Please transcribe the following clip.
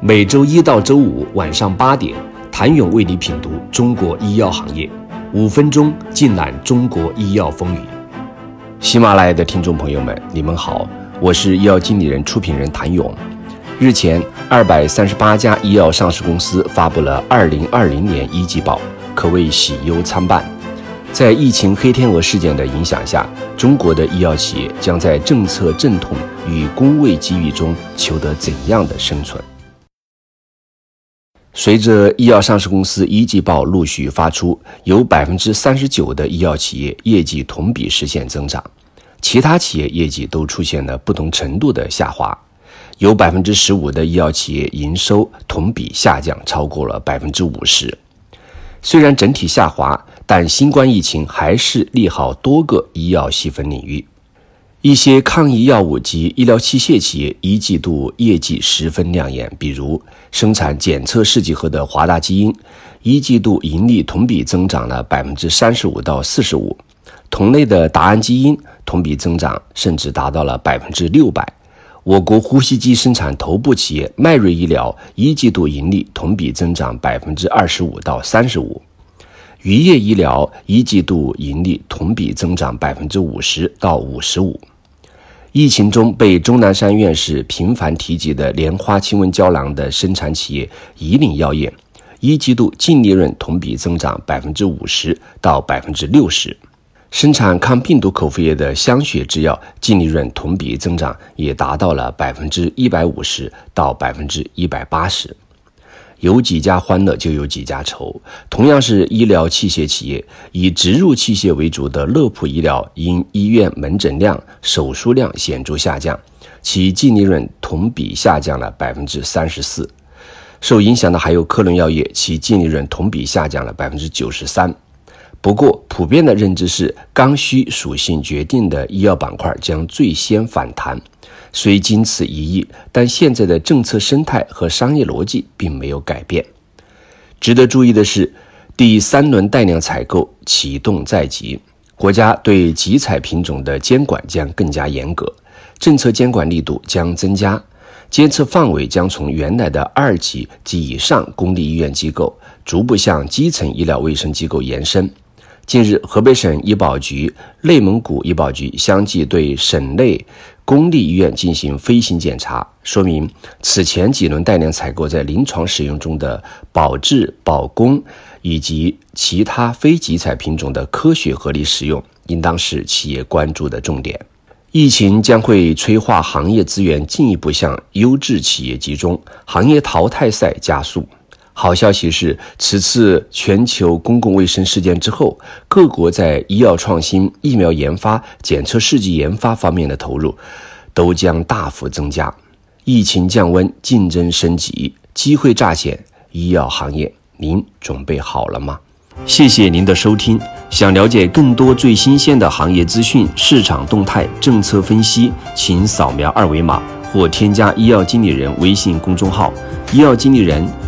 每周一到周五晚上八点，谭勇为你品读中国医药行业，五分钟尽览中国医药风云。喜马拉雅的听众朋友们，你们好，我是医药经理人、出品人谭勇。日前，二百三十八家医药上市公司发布了二零二零年一季报，可谓喜忧参半。在疫情黑天鹅事件的影响下，中国的医药企业将在政策阵痛与工位机遇中求得怎样的生存？随着医药上市公司一季报陆续发出，有百分之三十九的医药企业业绩同比实现增长，其他企业业绩都出现了不同程度的下滑。有百分之十五的医药企业营收同比下降超过了百分之五十。虽然整体下滑，但新冠疫情还是利好多个医药细分领域。一些抗疫药物及医疗器械企业一季度业绩十分亮眼，比如生产检测试剂盒的华大基因，一季度盈利同比增长了百分之三十五到四十五；同类的达安基因同比增长甚至达到了百分之六百。我国呼吸机生产头部企业迈瑞医疗一季度盈利同比增长百分之二十五到三十五。渔业医疗一季度盈利同比增长百分之五十到五十五。疫情中被钟南山院士频繁提及的莲花清瘟胶囊的生产企业以岭药业，一季度净利润同比增长百分之五十到百分之六十。生产抗病毒口服液的香雪制药净利润同比增长也达到了百分之一百五十到百分之一百八十。有几家欢乐就有几家愁。同样是医疗器械企业，以植入器械为主的乐普医疗因医院门诊量、手术量显著下降，其净利润同比下降了百分之三十四。受影响的还有科伦药业，其净利润同比下降了百分之九十三。不过，普遍的认知是，刚需属性决定的医药板块将最先反弹。虽经此一役，但现在的政策生态和商业逻辑并没有改变。值得注意的是，第三轮带量采购启动在即，国家对集采品种的监管将更加严格，政策监管力度将增加，监测范围将从原来的二级及以上公立医院机构，逐步向基层医疗卫生机构延伸。近日，河北省医保局、内蒙古医保局相继对省内公立医院进行飞行检查，说明此前几轮带量采购在临床使用中的保质保供以及其他非集采品种的科学合理使用，应当是企业关注的重点。疫情将会催化行业资源进一步向优质企业集中，行业淘汰赛加速。好消息是，此次全球公共卫生事件之后，各国在医药创新、疫苗研发、检测试剂研发方面的投入都将大幅增加。疫情降温，竞争升级，机会乍现，医药行业，您准备好了吗？谢谢您的收听。想了解更多最新鲜的行业资讯、市场动态、政策分析，请扫描二维码或添加医药经理人微信公众号“医药经理人”。